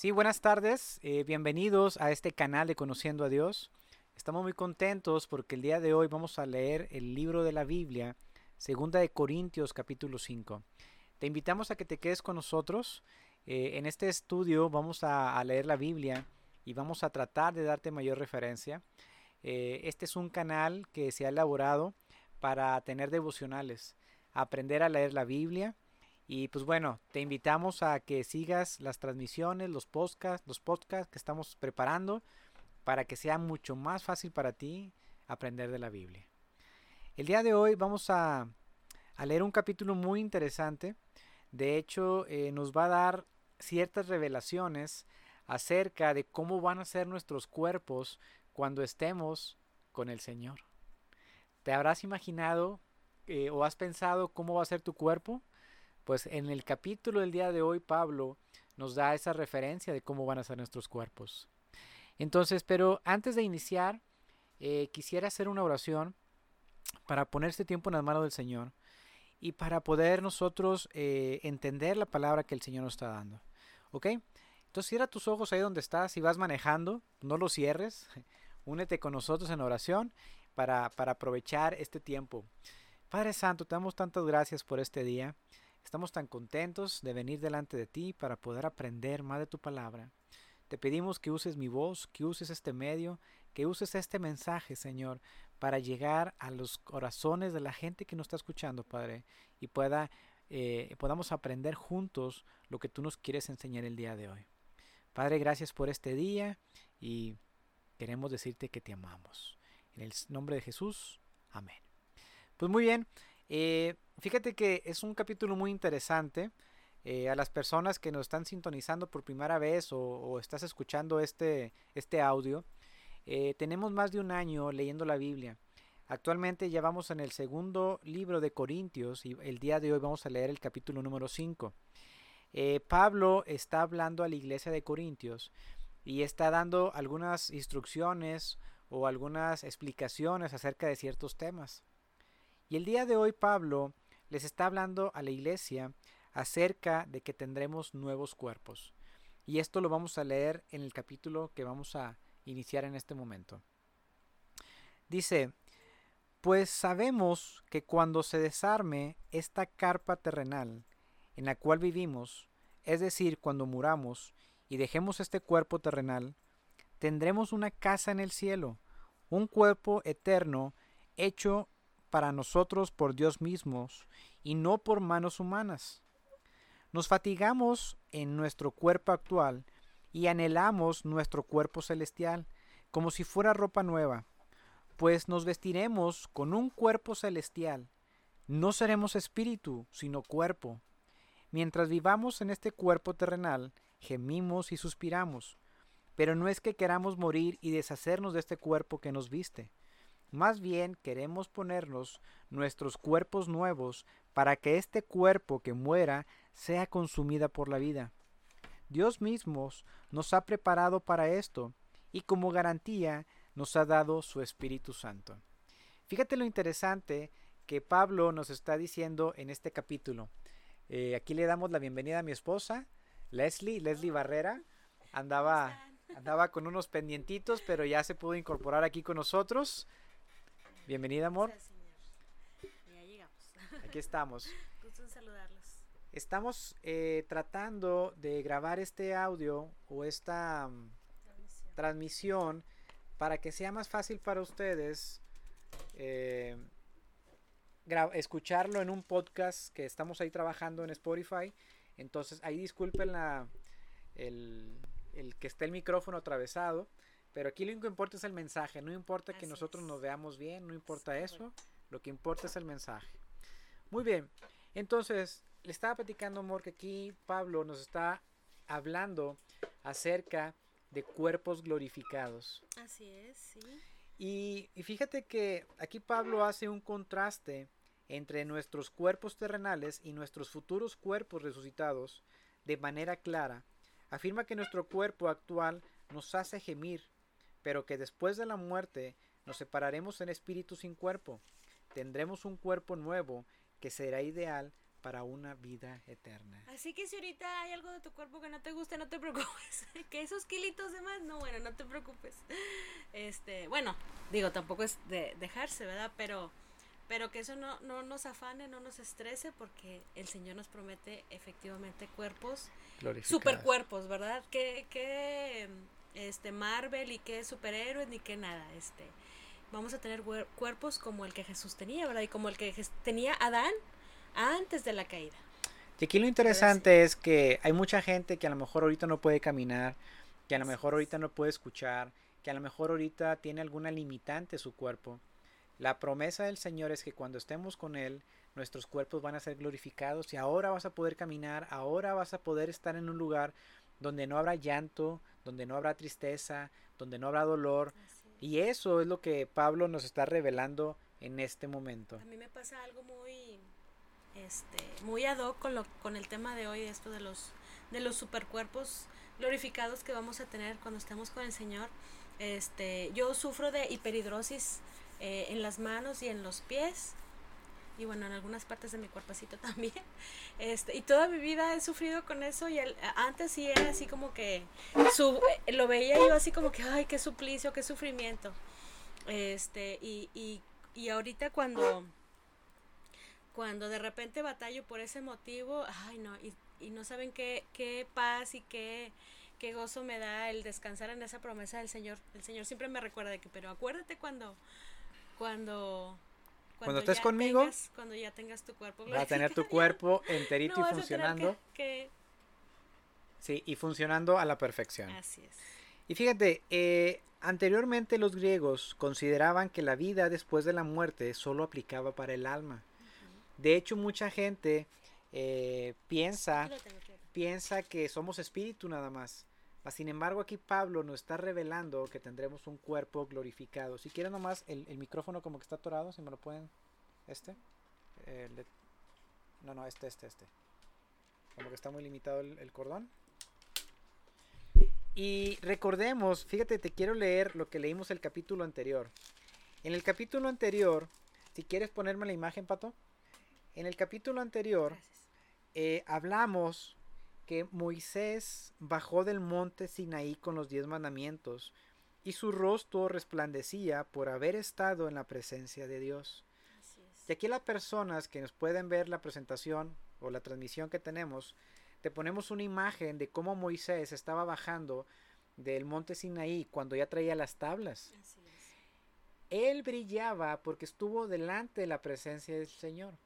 Sí, buenas tardes, eh, bienvenidos a este canal de Conociendo a Dios. Estamos muy contentos porque el día de hoy vamos a leer el libro de la Biblia, Segunda de Corintios capítulo 5. Te invitamos a que te quedes con nosotros. Eh, en este estudio vamos a, leer la Biblia y vamos a tratar de darte mayor referencia. Eh, este es un canal que se ha elaborado para tener devocionales, aprender a leer la Biblia y pues bueno, te invitamos a que sigas las transmisiones, los podcasts, los podcasts que estamos preparando para que sea mucho más fácil para ti aprender de la Biblia. El día de hoy vamos a, a leer un capítulo muy interesante. De hecho, eh, nos va a dar ciertas revelaciones acerca de cómo van a ser nuestros cuerpos cuando estemos con el Señor. ¿Te habrás imaginado eh, o has pensado cómo va a ser tu cuerpo? Pues en el capítulo del día de hoy Pablo nos da esa referencia de cómo van a ser nuestros cuerpos. Entonces, pero antes de iniciar, eh, quisiera hacer una oración para poner este tiempo en las manos del Señor y para poder nosotros eh, entender la palabra que el Señor nos está dando. ¿Ok? Entonces cierra tus ojos ahí donde estás, si vas manejando, no los cierres, únete con nosotros en oración para, para aprovechar este tiempo. Padre Santo, te damos tantas gracias por este día. Estamos tan contentos de venir delante de ti para poder aprender más de tu palabra. Te pedimos que uses mi voz, que uses este medio, que uses este mensaje, Señor, para llegar a los corazones de la gente que nos está escuchando, Padre, y pueda, eh, podamos aprender juntos lo que tú nos quieres enseñar el día de hoy. Padre, gracias por este día y queremos decirte que te amamos. En el nombre de Jesús, amén. Pues muy bien, eh, fíjate que es un capítulo muy interesante. Eh, a las personas que nos están sintonizando por primera vez o, estás escuchando este, este audio, eh, tenemos más de un año leyendo la Biblia. Actualmente ya vamos en el segundo libro de Corintios y el día de hoy vamos a leer el capítulo número 5. Pablo está hablando a la iglesia de Corintios y está dando algunas instrucciones o algunas explicaciones acerca de ciertos temas. Y el día de hoy Pablo les está hablando a la iglesia acerca de que tendremos nuevos cuerpos. Y esto lo vamos a leer en el capítulo que vamos a iniciar en este momento. Dice, pues sabemos que cuando se desarme esta carpa terrenal en la cual vivimos, es decir, cuando muramos y dejemos este cuerpo terrenal, tendremos una casa en el cielo, un cuerpo eterno hecho para nosotros por Dios mismos y no por manos humanas. Nos fatigamos en nuestro cuerpo actual y anhelamos nuestro cuerpo celestial como si fuera ropa nueva, pues nos vestiremos con un cuerpo celestial. No seremos espíritu, sino cuerpo. Mientras vivamos en este cuerpo terrenal, gemimos y suspiramos, pero no es que queramos morir y deshacernos de este cuerpo que nos viste más bien queremos ponernos nuestros cuerpos nuevos para que este cuerpo que muera sea consumida por la vida. Dios mismo nos ha preparado para esto y como garantía nos ha dado su Espíritu Santo. Fíjate lo interesante que Pablo nos está diciendo en este capítulo. Eh, aquí le damos la bienvenida a mi esposa, Leslie, Leslie Barrera. Andaba, andaba con unos pendientitos, pero ya se pudo incorporar aquí con nosotros. Bienvenida, amor. Ya llegamos. Aquí estamos. Gusto en saludarlos. Estamos eh, tratando de grabar este audio o esta um, transmisión. transmisión. para que sea más fácil para ustedes eh, escucharlo en un podcast que estamos ahí trabajando en Spotify. Entonces ahí disculpen la, el, el que esté el micrófono atravesado. Pero aquí lo que importa es el mensaje, no importa que nosotros nos veamos bien, no importa eso, lo que importa es el mensaje. Muy bien, entonces le estaba platicando, amor, que aquí Pablo nos está hablando acerca de cuerpos glorificados. Así es, sí. Y, y fíjate que aquí Pablo hace un contraste entre nuestros cuerpos terrenales y nuestros futuros cuerpos resucitados de manera clara. Afirma que nuestro cuerpo actual nos hace gemir pero que después de la muerte nos separaremos en espíritu sin cuerpo. Tendremos un cuerpo nuevo que será ideal para una vida eterna. Así que si ahorita hay algo de tu cuerpo que no te gusta, no te preocupes. que esos kilitos de más, no, bueno, no te preocupes. Este, bueno, digo, tampoco es de dejarse, ¿verdad? Pero, pero que eso no, no nos afane, no nos estrese, porque el Señor nos promete efectivamente cuerpos, supercuerpos, ¿verdad? Que, que este Marvel y que superhéroes ni que nada, este vamos a tener cuerpos como el que Jesús tenía, ¿verdad? Y como el que tenía Adán antes de la caída. Y aquí lo interesante es que hay mucha gente que a lo mejor ahorita no puede caminar, que a lo mejor ahorita no puede escuchar, que a lo mejor ahorita tiene alguna limitante su cuerpo. La promesa del Señor es que cuando estemos con Él, nuestros cuerpos van a ser glorificados y ahora vas a poder caminar, ahora vas a poder estar en un lugar donde no habrá llanto, donde no habrá tristeza, donde no habrá dolor. Y eso es lo que Pablo nos está revelando en este momento. A mí me pasa algo muy este muy ad hoc con lo con el tema de hoy esto de los de los supercuerpos glorificados que vamos a tener cuando estemos con el Señor. Este, yo sufro de hiperhidrosis eh, en las manos y en los pies y bueno, en algunas partes de mi cuerpecito también. Este, y toda mi vida he sufrido con eso y el- antes sí era así como que eh, lo veía yo así como que ay, qué suplicio, qué sufrimiento. Este, y, y, y ahorita cuando cuando de repente batallo por ese motivo, ay no, y, y no saben qué, qué paz y qué, qué gozo me da el descansar en esa promesa del Señor. El Señor siempre me recuerda de que, pero acuérdate cuando, cuando, Cuando estés conmigo, tengas- cuando ya tengas tu cuerpo. Va a tener tu cuerpo enterito no y funcionando. que- Sí, y funcionando a la perfección. así es. Y fíjate, eh, anteriormente los griegos consideraban que la vida después de la muerte solo aplicaba para el alma. De hecho, mucha gente eh, piensa, piensa que somos espíritu nada más. Sin embargo, aquí Pablo nos está revelando que tendremos un cuerpo glorificado. Si quieren nomás, el, el micrófono como que está atorado, si me lo pueden... ¿Este? El de- No, no, este, este, este. Como que está muy limitado el, el cordón. Y recordemos, fíjate, te quiero leer lo que leímos el capítulo anterior. En el capítulo anterior, si quieres ponerme la imagen, Pato. En el capítulo anterior eh, hablamos que Moisés bajó del monte Sinaí con los diez mandamientos y su rostro resplandecía por haber estado en la presencia de Dios. Y aquí las personas que nos pueden ver la presentación o la transmisión que tenemos, te ponemos una imagen de cómo Moisés estaba bajando del monte Sinaí cuando ya traía las tablas. Él brillaba porque estuvo delante de la presencia del Señor.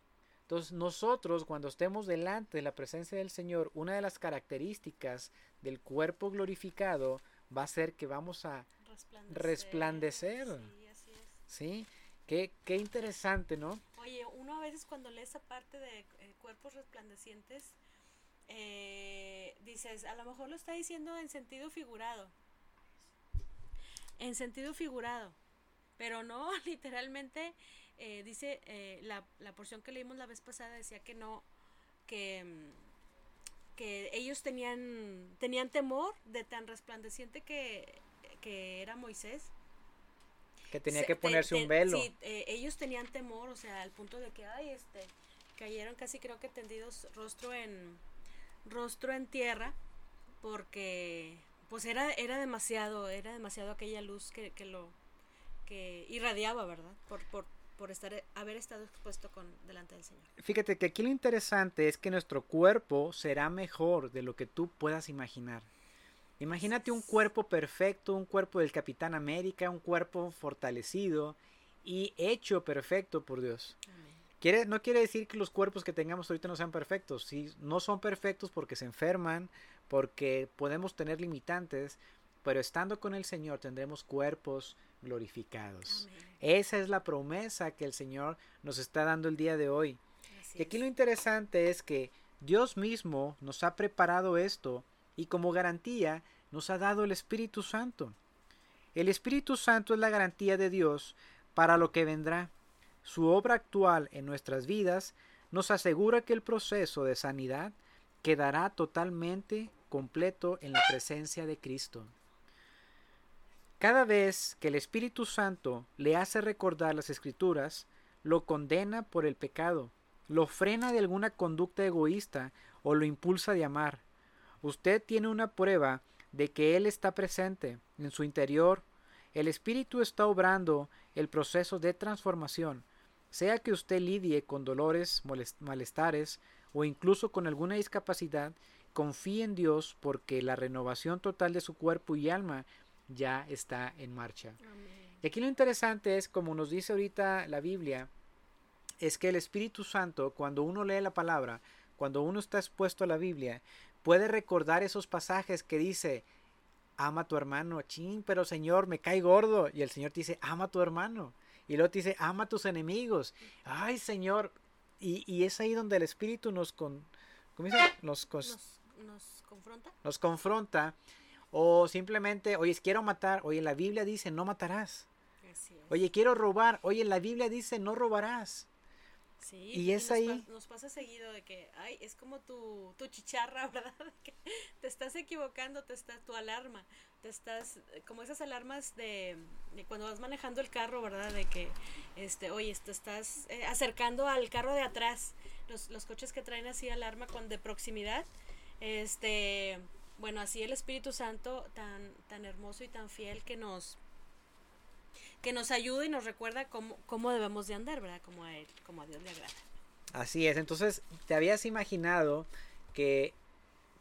Entonces nosotros cuando estemos delante de la presencia del Señor, una de las características del cuerpo glorificado va a ser que vamos a, Resplandecer. Sí, así es. ¿sí? Qué, qué interesante, ¿no? Oye, uno a veces cuando lee esa parte de eh, cuerpos resplandecientes, eh, dices, a lo mejor lo está diciendo en sentido figurado. En sentido figurado. Pero no, literalmente eh, dice, eh, la, la porción que leímos la vez pasada decía que no, que, mm, que ellos tenían, tenían temor de tan resplandeciente que, que era Moisés. Que tenía Se- que te- ponerse te- un velo. Sí, eh, ellos tenían temor, o sea, al punto de que, ay, este, cayeron casi creo que tendidos rostro en, rostro en tierra, porque, pues era, era demasiado, era demasiado aquella luz que, que lo, que irradiaba, ¿verdad? Por, por, por estar, haber estado expuesto con, delante del Señor. Fíjate que aquí lo interesante es que nuestro cuerpo será mejor de lo que tú puedas imaginar. Imagínate un cuerpo perfecto, un cuerpo del Capitán América, un cuerpo fortalecido y hecho perfecto por Dios. Quiere, no quiere decir que los cuerpos que tengamos ahorita no sean perfectos. Sí, no son perfectos porque se enferman, porque podemos tener limitantes, pero estando con el Señor tendremos cuerpos glorificados. Amén. Esa es la promesa que el Señor nos está dando el día de hoy. Así Y aquí es. lo interesante es que Dios mismo nos ha preparado esto y como garantía nos ha dado el Espíritu Santo. El Espíritu Santo es la garantía de Dios para lo que vendrá. Su obra actual en nuestras vidas nos asegura que el proceso de sanidad quedará totalmente completo en la presencia de Cristo. Cada vez que el Espíritu Santo le hace recordar las escrituras, lo condena por el pecado lo frena de alguna conducta egoísta o lo impulsa de amar. Usted tiene una prueba de que Él está presente en su interior. El Espíritu está obrando el proceso de transformación, sea que usted lidie con dolores, malestares o incluso con alguna discapacidad, confíe en Dios porque la renovación total de su cuerpo y alma ya está en marcha. Y aquí lo interesante es, como nos dice ahorita la Biblia, es que el Espíritu Santo, cuando uno lee la palabra, cuando uno está expuesto a la Biblia, puede recordar esos pasajes que dice, ama a tu hermano, ching, pero Señor, me cae gordo. Y el Señor te dice, ama a tu hermano. Y luego te dice, ama a tus enemigos. Ay, Señor. Y, y es ahí donde el Espíritu nos, con, nos, nos, confronta. Nos confronta. O simplemente, oye, quiero matar. Oye, la Biblia dice, no matarás. Oye, quiero robar. Oye, la Biblia dice, no robarás. Sí, y es nos ahí. nos pasa seguido de que, ay, es como tu, tu chicharra, ¿verdad? que te estás equivocando, te está tu alarma, te estás, como esas alarmas de, cuando vas manejando el carro, ¿verdad? De que, este, oye, te estás eh, acercando al carro de atrás, los, los coches que traen así alarma con de proximidad, este, bueno, así el Espíritu Santo tan, tan hermoso y tan fiel que nos, que nos ayuda y nos recuerda cómo, cómo debemos de andar, ¿verdad? Como a Él, como a Dios le agrada. Así es, entonces, ¿te habías imaginado que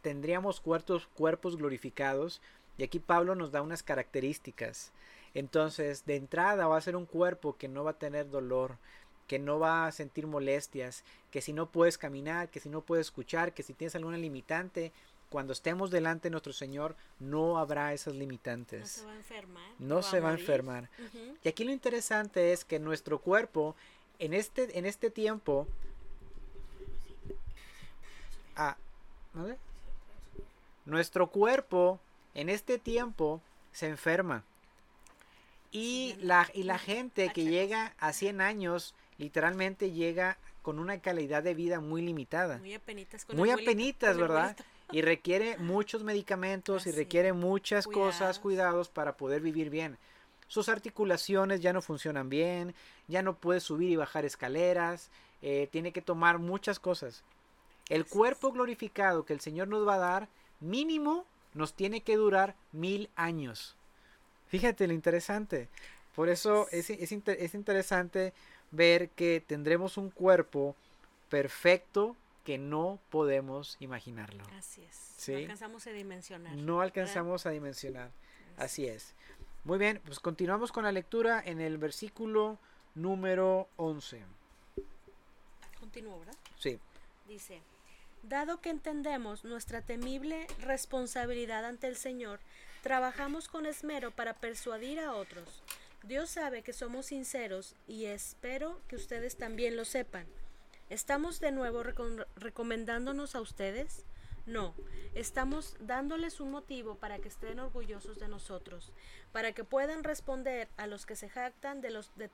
tendríamos cuerpos, cuerpos glorificados? Y aquí Pablo nos da unas características. Entonces, de entrada va a ser un cuerpo que no va a tener dolor, que no va a sentir molestias, que si no puedes caminar, que si no puedes escuchar, que si tienes alguna limitante, cuando estemos delante de nuestro Señor, no habrá esas limitantes. No se va a enfermar. No, se va a, enfermar. Y aquí lo interesante es que nuestro cuerpo, en este, en este tiempo, ah, Nuestro cuerpo, en este tiempo, se enferma. Y la, y la gente que llega a 100 años, literalmente llega con una calidad de vida muy limitada. Muy apenitas. muy apenitas, ¿verdad? Y requiere muchos medicamentos y requiere muchas cosas, cuidados para poder vivir bien. Sus articulaciones ya no funcionan bien, ya no puede subir y bajar escaleras, eh, tiene que tomar muchas cosas. El cuerpo glorificado que el Señor nos va a dar, mínimo, nos tiene que durar mil años. Fíjate lo interesante. Por eso es, es, es interesante ver que tendremos un cuerpo perfecto, que no podemos imaginarlo. Así es. No alcanzamos a dimensionar. No alcanzamos a dimensionar. Así, es. Muy bien, pues continuamos con la lectura en el versículo número 11. Continúo, ¿verdad? Sí. Dice, dado que entendemos nuestra temible responsabilidad ante el Señor, trabajamos con esmero para persuadir a otros. Dios sabe que somos sinceros y espero que ustedes también lo sepan. ¿Estamos de nuevo recomendándonos a ustedes? No, estamos dándoles un motivo para que estén orgullosos de nosotros, para que puedan responder a los que se jactan de los de,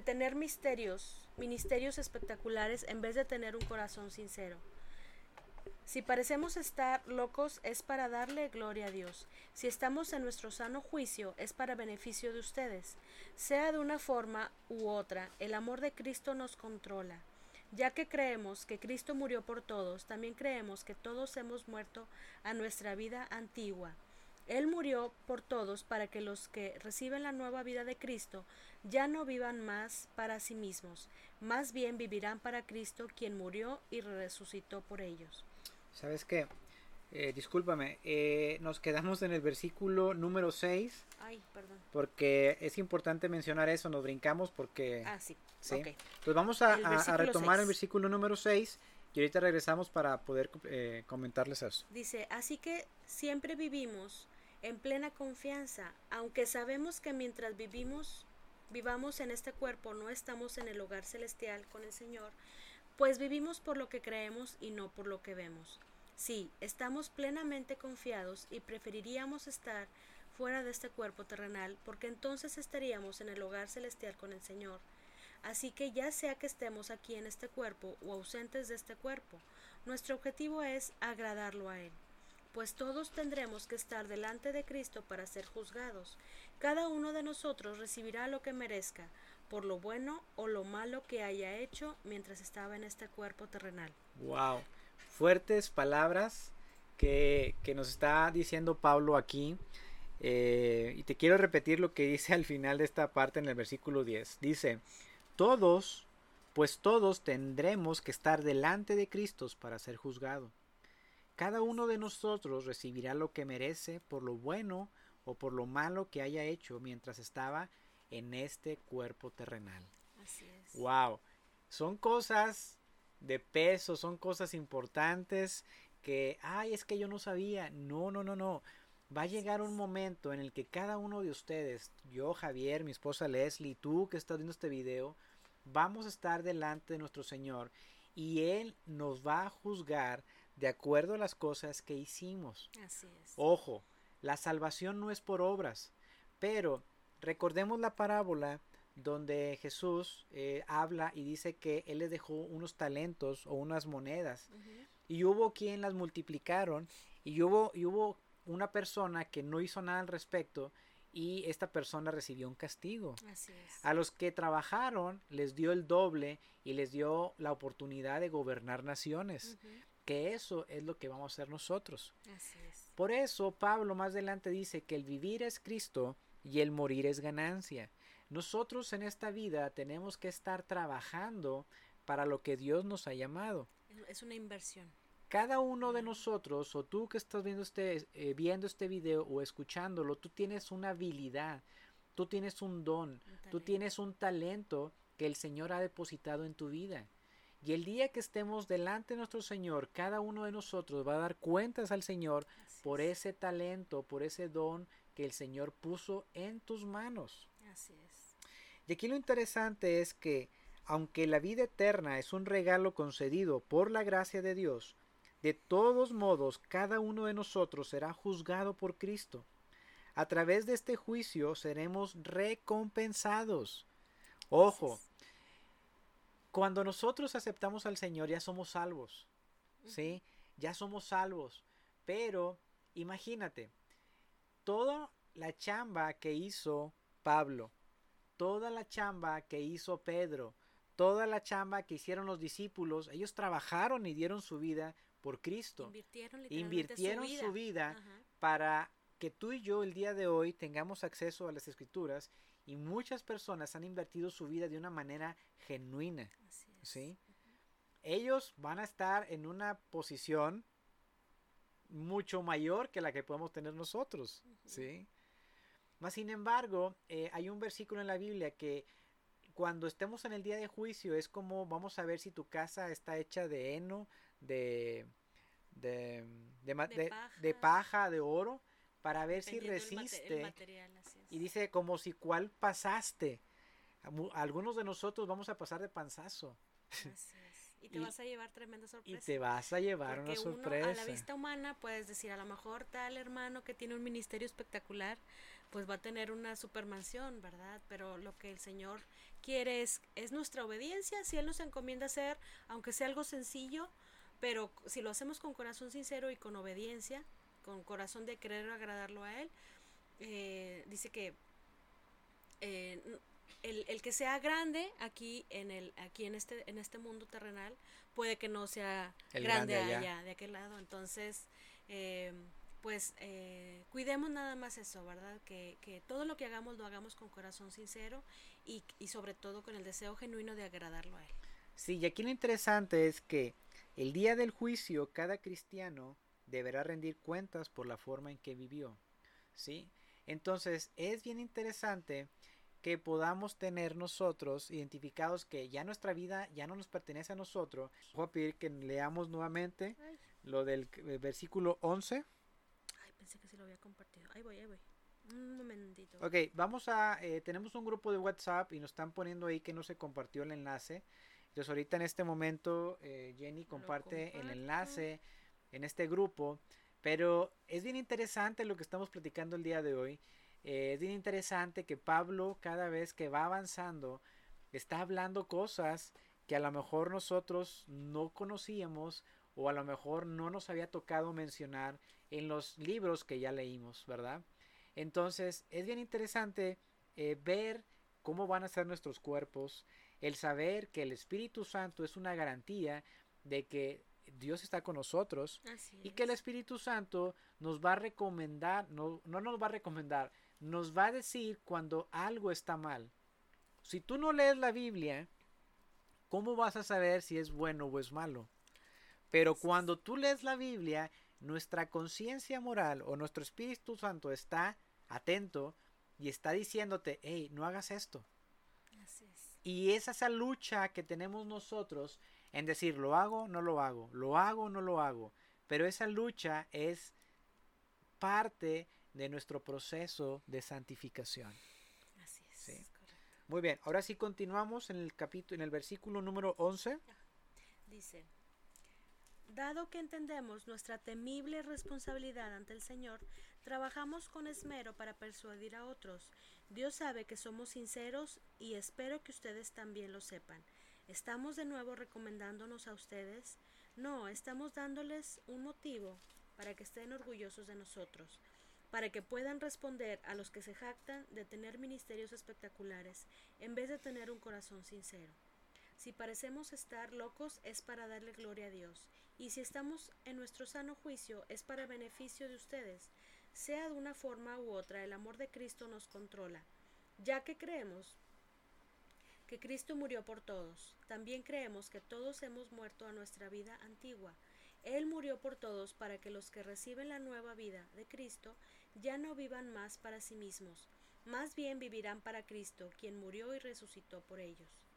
tener misterios, ministerios espectaculares en vez de tener un corazón sincero. Si parecemos estar locos es para darle gloria a Dios. Si estamos en nuestro sano juicio es para beneficio de ustedes. Sea de una forma u otra, el amor de Cristo nos controla. Ya que creemos que Cristo murió por todos, también creemos que todos hemos muerto a nuestra vida antigua. Él murió por todos para que los que reciben la nueva vida de Cristo ya no vivan más para sí mismos, más bien vivirán para Cristo quien murió y resucitó por ellos. ¿Sabes qué? Eh, discúlpame, eh, nos quedamos en el versículo número 6. Ay, perdón. Porque es importante mencionar eso, nos brincamos porque... Ah, sí. ¿sí? Pues vamos a, retomar el versículo número 6 y ahorita regresamos para poder eh, comentarles eso. Dice, así que siempre vivimos en plena confianza, aunque sabemos que mientras vivimos, vivamos en este cuerpo, no estamos en el hogar celestial con el Señor, pues vivimos por lo que creemos y no por lo que vemos. Sí, estamos plenamente confiados y preferiríamos estar fuera de este cuerpo terrenal, porque entonces estaríamos en el hogar celestial con el Señor. Así que ya sea que estemos aquí en este cuerpo o ausentes de este cuerpo, nuestro objetivo es agradarlo a Él, pues todos tendremos que estar delante de Cristo para ser juzgados. Cada uno de nosotros recibirá lo que merezca, por lo bueno o lo malo que haya hecho mientras estaba en este cuerpo terrenal. Wow, fuertes palabras que, que nos está diciendo Pablo aquí. Eh, y te quiero repetir lo que dice al final de esta parte en el versículo 10. Dice, todos, pues todos tendremos que estar delante de Cristo para ser juzgado. Cada uno de nosotros recibirá lo que merece por lo bueno o por lo malo que haya hecho mientras estaba en este cuerpo terrenal. Así es. Wow, son cosas de peso, son cosas importantes que, ay, es que yo no sabía. No, no, no, no. Va a llegar un momento en el que cada uno de ustedes, yo, Javier, mi esposa Leslie, tú que estás viendo este video, vamos a estar delante de nuestro Señor y Él nos va a juzgar de acuerdo a las cosas que hicimos. Así es. Ojo, la salvación no es por obras, pero recordemos la parábola donde Jesús eh, habla y dice que Él les dejó unos talentos o unas monedas y hubo quien las multiplicaron y hubo, y hubo una persona que no hizo nada al respecto y esta persona recibió un castigo. Así es. A los que trabajaron les dio el doble y les dio la oportunidad de gobernar naciones, que eso es lo que vamos a hacer nosotros. Así es. Por eso Pablo más adelante dice que el vivir es Cristo y el morir es ganancia. Nosotros en esta vida tenemos que estar trabajando para lo que Dios nos ha llamado. Es- una inversión. Cada uno de nosotros, o tú que estás viendo este, eh, viendo este video o escuchándolo, tú tienes una habilidad, tú tienes un don, un tú tienes un talento que el Señor ha depositado en tu vida. Y el día que estemos delante de nuestro Señor, cada uno de nosotros va a dar cuentas al Señor Así por es. ese talento, por ese don que el Señor puso en tus manos. Así es. Y aquí lo interesante es que, aunque la vida eterna es un regalo concedido por la gracia de Dios, de todos modos cada uno de nosotros será juzgado por Cristo. A través de este juicio seremos recompensados. Ojo, cuando nosotros aceptamos al Señor ya somos salvos. ¿Sí? Ya somos salvos. Pero imagínate, toda la chamba que hizo Pablo, toda la chamba que hizo Pedro, toda la chamba que hicieron los discípulos, ellos trabajaron y dieron su vida por Cristo. Invirtieron su vida. su vida Ajá. para que tú y yo el día de hoy tengamos acceso a las escrituras y muchas personas han invertido su vida de una manera genuina. Así es. ¿sí? Ellos van a estar en una posición mucho mayor que la que podemos tener nosotros, ¿sí? Mas, sin embargo, eh, hay un versículo en la Biblia que cuando estemos en el día de juicio es como vamos a ver si tu casa está hecha de heno, de, de, de, paja. de paja, de oro, para ver si mate- el resiste. material. Y dice como si cuál pasaste. Algunos de nosotros vamos a pasar de panzazo. Así es. Y te Y- vas a llevar tremenda Y sorpresa. te vas a llevar Porque una uno sorpresa. a la vista humana puedes decir, a lo mejor tal hermano que tiene un ministerio espectacular, pues va a tener una supermansión, ¿verdad? Pero lo que el Señor quiere es, es nuestra obediencia, si Él nos encomienda hacer, aunque sea algo sencillo, pero si lo hacemos con corazón sincero y con obediencia, con corazón de querer agradarlo a Él, eh, dice que eh, el, el que sea grande aquí en el aquí en este en este mundo terrenal puede que no sea El grande, grande allá. allá. de aquel lado entonces eh, pues eh, cuidemos nada más eso verdad que, que todo lo que hagamos lo hagamos con corazón sincero y, y sobre todo con el deseo genuino de agradarlo a él Sí, y aquí lo interesante es que el día del juicio cada cristiano deberá rendir cuentas por la forma en que vivió. ¿Sí? Entonces es bien interesante que podamos tener nosotros identificados que ya nuestra vida ya no nos pertenece a nosotros. Voy a pedir que leamos nuevamente lo del eh, versículo 11. Pensé que sí lo había compartido ahí voy ahí voy un momentito Ok, vamos a, eh, tenemos un grupo de WhatsApp y nos están poniendo ahí que no se compartió el enlace. Entonces ahorita en este momento eh, Jenny comparte el enlace en este grupo. Pero es bien interesante lo que estamos platicando el día de hoy. Eh, es bien interesante que Pablo cada vez que va avanzando está hablando cosas que a lo mejor nosotros no conocíamos o a lo mejor no nos había tocado mencionar en los libros que ya leímos, ¿verdad? Entonces es bien interesante eh, ver cómo van a ser nuestros cuerpos, el saber que el Espíritu Santo es una garantía de que Dios está con nosotros y que el Espíritu Santo nos va a recomendar, no, no nos va a recomendar, nos va a decir cuando algo está mal. Si tú no lees la Biblia, ¿cómo vas a saber si es bueno o es malo? Pero cuando tú lees la Biblia, nuestra conciencia moral o nuestro Espíritu Santo está atento y está diciéndote, hey, no hagas esto. Y es esa lucha que tenemos nosotros en decir, lo hago, no lo hago, lo hago, no lo hago. Pero esa lucha es parte de nuestro proceso de santificación. Así es. Muy bien, ahora sí continuamos en el capítulo, en el versículo número 11. Dice, Dado que entendemos nuestra temible responsabilidad ante el Señor, trabajamos con esmero para persuadir a otros. Dios sabe que somos sinceros y espero que ustedes también lo sepan. ¿Estamos de nuevo recomendándonos a ustedes? No, estamos dándoles un motivo para que estén orgullosos de nosotros, para que puedan responder a los que se jactan de tener ministerios espectaculares en vez de tener un corazón sincero. Si parecemos estar locos es para darle gloria a Dios, y si estamos en nuestro sano juicio es para beneficio de ustedes. Sea de una forma u otra, el amor de Cristo nos controla, ya que creemos que Cristo murió por todos. También creemos que todos hemos muerto a nuestra vida antigua. Él murió por todos para que los que reciben la nueva vida de Cristo ya no vivan más para sí mismos, más bien vivirán para Cristo, quien murió y resucitó por ellos.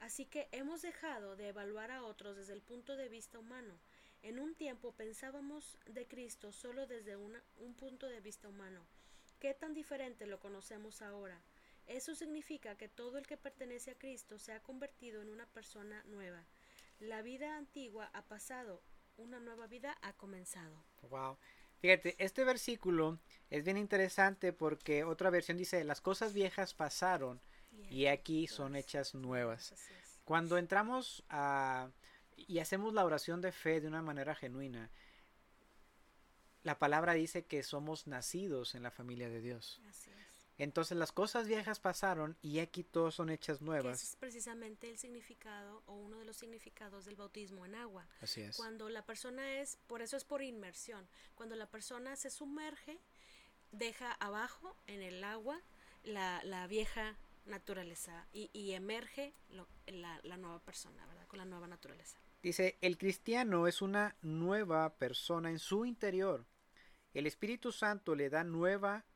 Así que hemos dejado de evaluar a otros desde el punto de vista humano. En un tiempo pensábamos de Cristo solo desde un punto de vista humano. ¿Qué tan diferente lo conocemos ahora? Eso significa que todo el que pertenece a Cristo se ha convertido en una persona nueva. La vida antigua ha pasado, una nueva vida ha comenzado. Wow. Fíjate, este versículo es bien interesante porque otra versión dice, las cosas viejas pasaron y aquí son hechas nuevas. Cuando entramos a, y hacemos la oración de fe de una manera genuina, la palabra dice que somos nacidos en la familia de Dios. Entonces las cosas viejas pasaron y aquí todos son hechas nuevas. Ese es precisamente el significado o uno de los significados del bautismo en agua. Así es. Cuando la persona es, por eso es por inmersión, cuando la persona se sumerge, deja abajo en el agua la, la vieja naturaleza y, emerge la, la, nueva persona, ¿verdad? Con la nueva naturaleza. Dice, el cristiano es una nueva persona en su interior. El Espíritu Santo le da nueva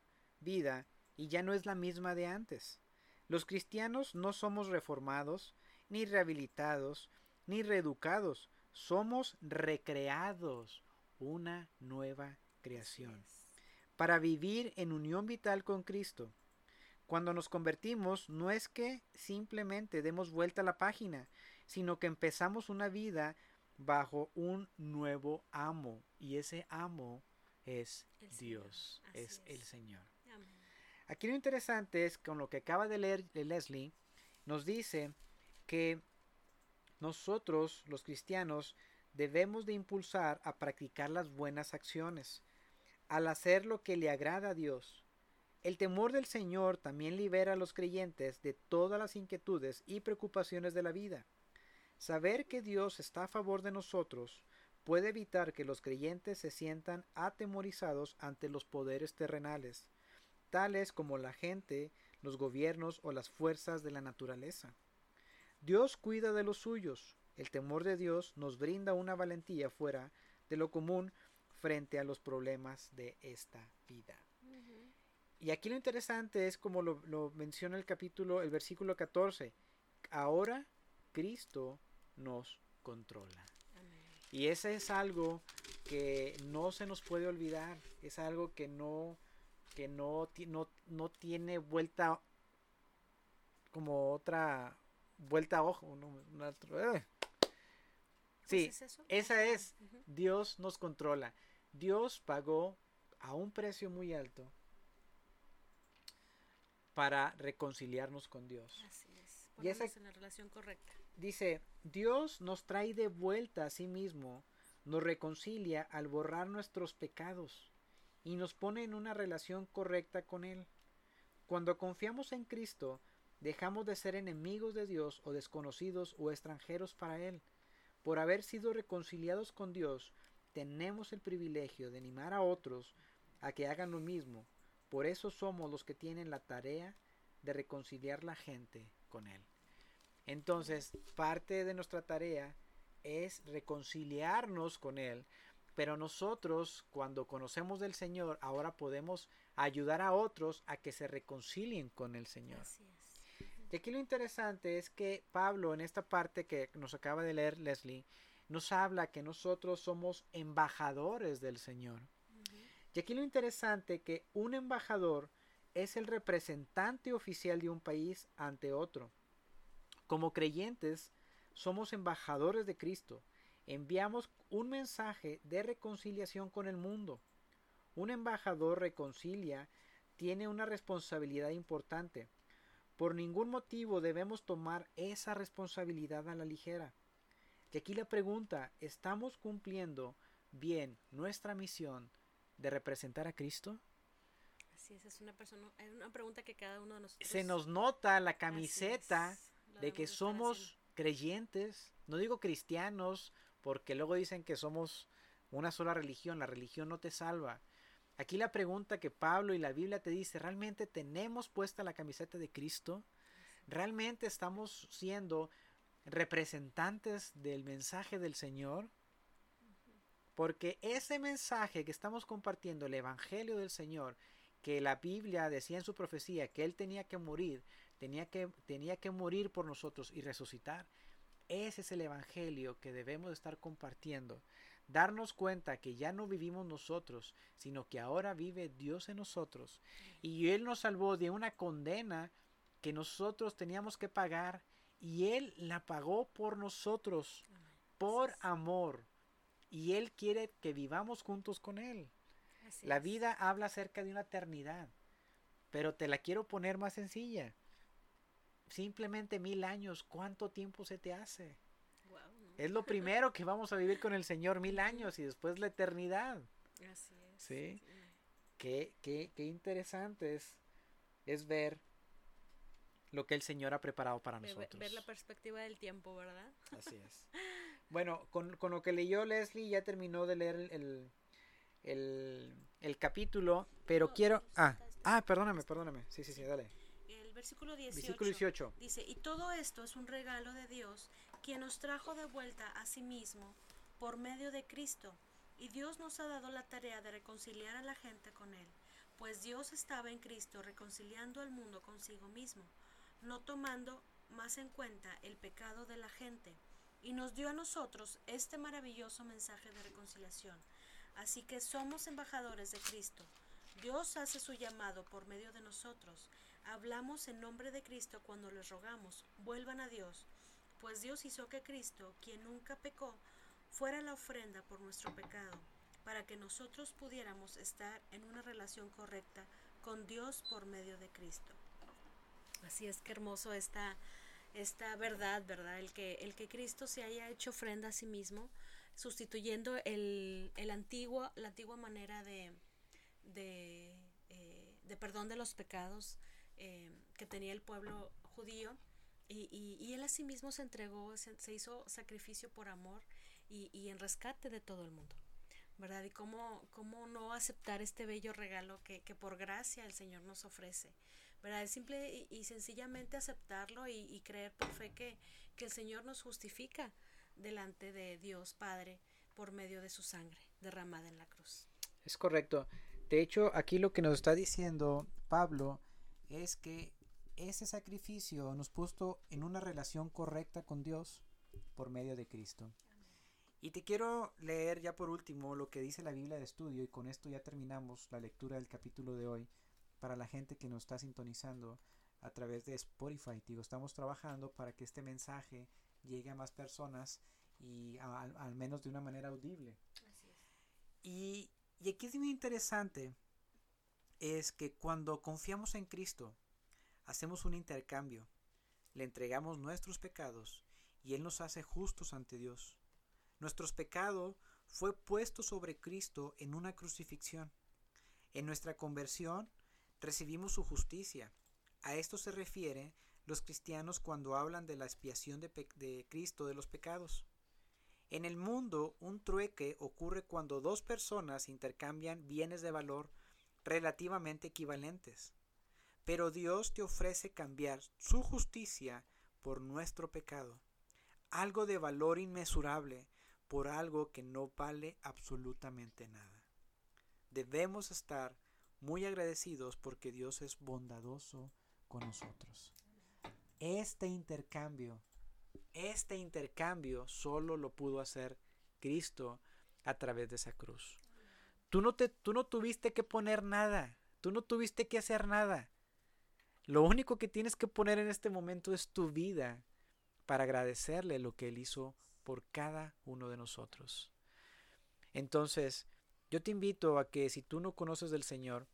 vida y ya no es la misma de antes. Los cristianos no somos reformados, ni rehabilitados, ni reeducados, somos recreados, una nueva creación, para vivir en unión vital con Cristo. Cuando nos convertimos no es que simplemente demos vuelta a la página, sino que empezamos una vida bajo un nuevo amo y ese amo es Dios, es, el Señor. Aquí lo interesante es con lo que acaba de leer Leslie, nos dice que nosotros los cristianos debemos de impulsar a practicar las buenas acciones, al hacer lo que le agrada a Dios, el temor del Señor también libera a los creyentes de todas las inquietudes y preocupaciones de la vida. Saber que Dios está a favor de nosotros puede evitar que los creyentes se sientan atemorizados ante los poderes terrenales, tales como la gente, los gobiernos o las fuerzas de la naturaleza. Dios cuida de los suyos. El temor de Dios nos brinda una valentía fuera de lo común frente a los problemas de esta vida. Y aquí lo interesante es como lo, menciona el capítulo, el versículo 14. Ahora Cristo nos controla. Y ese es algo que no se nos puede olvidar. Es algo que no, que no, no, no tiene vuelta como otra vuelta a ojo. Eh. Sí, esa es. Dios nos controla. Dios pagó a un precio muy alto para reconciliarnos con Dios. Así es. Y esa, en la relación correcta. Dice, Dios nos trae de vuelta a sí mismo, nos reconcilia al borrar nuestros pecados y nos pone en una relación correcta con Él. Cuando confiamos en Cristo, dejamos de ser enemigos de Dios o desconocidos o extranjeros para Él. Por haber sido reconciliados con Dios, tenemos el privilegio de animar a otros a que hagan lo mismo. Por eso somos los que tienen la tarea de reconciliar la gente con Él. Entonces, parte de nuestra tarea es reconciliarnos con Él, pero nosotros, cuando conocemos del Señor, ahora podemos ayudar a otros a que se reconcilien con el Señor. Y aquí lo interesante es que Pablo, en esta parte que nos acaba de leer Leslie, nos habla que nosotros somos embajadores del Señor. Y aquí lo interesante que un embajador es el representante oficial de un país ante otro. Como creyentes, somos embajadores de Cristo. Enviamos un mensaje de reconciliación con el mundo. Un embajador reconcilia tiene una responsabilidad importante. Por ningún motivo debemos tomar esa responsabilidad a la ligera. Y aquí la pregunta, ¿estamos cumpliendo bien nuestra misión de representar a Cristo? Así es, es una, persona, es una pregunta que cada uno de nosotros... Se nos nota la camiseta de que somos creyentes, no digo cristianos, porque luego dicen que somos una sola religión, la religión no te salva. Aquí la pregunta que Pablo y la Biblia te dice, ¿realmente tenemos puesta la camiseta de Cristo? ¿Realmente estamos siendo representantes del mensaje del Señor? Porque ese mensaje que estamos compartiendo, el Evangelio del Señor, que la Biblia decía en su profecía que Él tenía que morir, tenía que, tenía que morir por nosotros y resucitar. Ese es el Evangelio que debemos estar compartiendo. Darnos cuenta que ya no vivimos nosotros, sino que ahora vive Dios en nosotros. Y Él nos salvó de una condena que nosotros teníamos que pagar y Él la pagó por nosotros, por amor. Y Él quiere que vivamos juntos con Él. la vida habla acerca de una eternidad, pero te la quiero poner más sencilla simplemente mil años, ¿cuánto tiempo se te hace? Es lo primero que vamos a vivir con el Señor, mil años y después la eternidad. Así es. ¿Sí? Qué, qué, qué interesante es, es ver lo que el Señor ha preparado para nosotros. Ver la perspectiva del tiempo, ¿verdad? Así es. Bueno, con, con lo que leyó Leslie ya terminó de leer el, el, el, capítulo, pero quiero... Ah, ah, perdóname, perdóname. Sí, sí, sí, dale versículo 18, dice, y todo esto es un regalo de Dios, quien nos trajo de vuelta a sí mismo por medio de Cristo. Y Dios nos ha dado la tarea de reconciliar a la gente con Él, pues Dios estaba en Cristo reconciliando al mundo consigo mismo, no tomando más en cuenta el pecado de la gente, y nos dio a nosotros este maravilloso mensaje de reconciliación. Así que somos embajadores de Cristo. Dios hace su llamado por medio de nosotros Hablamos en nombre de Cristo cuando les rogamos, vuelvan a Dios, pues Dios hizo que Cristo, quien nunca pecó, fuera la ofrenda por nuestro pecado, para que nosotros pudiéramos estar en una relación correcta con Dios por medio de Cristo. Así es que hermoso esta, esta verdad, ¿verdad? El que, el que Cristo se haya hecho ofrenda a sí mismo, sustituyendo el, el antiguo, la antigua manera de, de, eh, de perdón de los pecados, eh, que tenía el pueblo judío. Y, y, él asimismo se entregó, se, hizo sacrificio por amor y, en rescate de todo el mundo. ¿Verdad? Y cómo, cómo no aceptar este bello regalo que, por gracia el Señor nos ofrece. ¿Verdad? Es simple y, sencillamente aceptarlo y, creer por fe que, que el Señor nos justifica delante de Dios Padre por medio de su sangre derramada en la cruz. Es correcto. De hecho, aquí lo que nos está diciendo Pablo es que ese sacrificio nos puso en una relación correcta con Dios por medio de Cristo. Y te quiero leer ya por último lo que dice la Biblia de estudio y con esto ya terminamos la lectura del capítulo de hoy para la gente que nos está sintonizando a través de Spotify. Digo, estamos trabajando para que este mensaje llegue a más personas y al menos de una manera audible. Y, y aquí es muy interesante es que cuando confiamos en Cristo, hacemos un intercambio, le entregamos nuestros pecados y Él nos hace justos ante Dios. Nuestros pecados fue puesto sobre Cristo en una crucifixión. En nuestra conversión recibimos su justicia. A esto se refiere los cristianos cuando hablan de la expiación de, de Cristo de los pecados. En el mundo, un trueque ocurre cuando dos personas intercambian bienes de valor relativamente equivalentes. Pero Dios te ofrece cambiar su justicia por nuestro pecado, algo de valor inmesurable por algo que no vale absolutamente nada. Debemos estar muy agradecidos porque Dios es bondadoso con nosotros. Este intercambio, este intercambio solo lo pudo hacer Cristo a través de esa cruz. Tú no, te, tú no tuviste que poner nada, tú no tuviste que hacer nada. Lo único que tienes que poner en este momento es tu vida para agradecerle lo que Él hizo por cada uno de nosotros. Entonces, yo te invito a que si tú no conoces del Señor,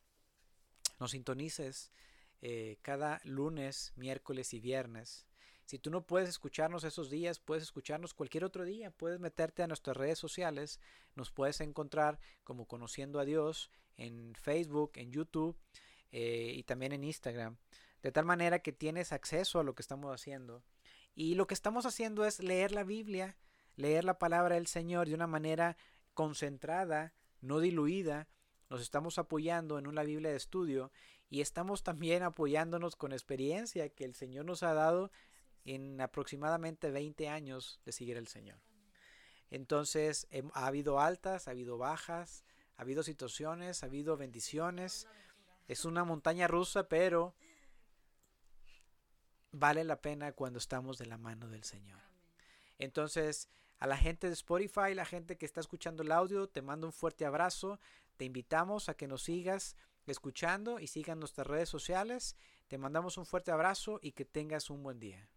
nos sintonices eh, cada lunes, miércoles y viernes. Si tú no puedes escucharnos esos días, puedes escucharnos cualquier otro día. Puedes meterte a nuestras redes sociales. Nos puedes encontrar como Conociendo a Dios en Facebook, en YouTube eh, y también en Instagram. De tal manera que tienes acceso a lo que estamos haciendo. Y lo que estamos haciendo es leer la Biblia, leer la palabra del Señor de una manera concentrada, no diluida. Nos estamos apoyando en una Biblia de estudio y estamos también apoyándonos con experiencia que el Señor nos ha dado en aproximadamente 20 años de seguir al Señor. Entonces, ha habido altas, ha habido bajas, ha habido situaciones, ha habido bendiciones. Es una montaña rusa, pero vale la pena cuando estamos de la mano del Señor. Entonces, a la gente de Spotify, la gente que está escuchando el audio, te mando un fuerte abrazo. Te invitamos a que nos sigas escuchando y sigan nuestras redes sociales. Te mandamos un fuerte abrazo y que tengas un buen día.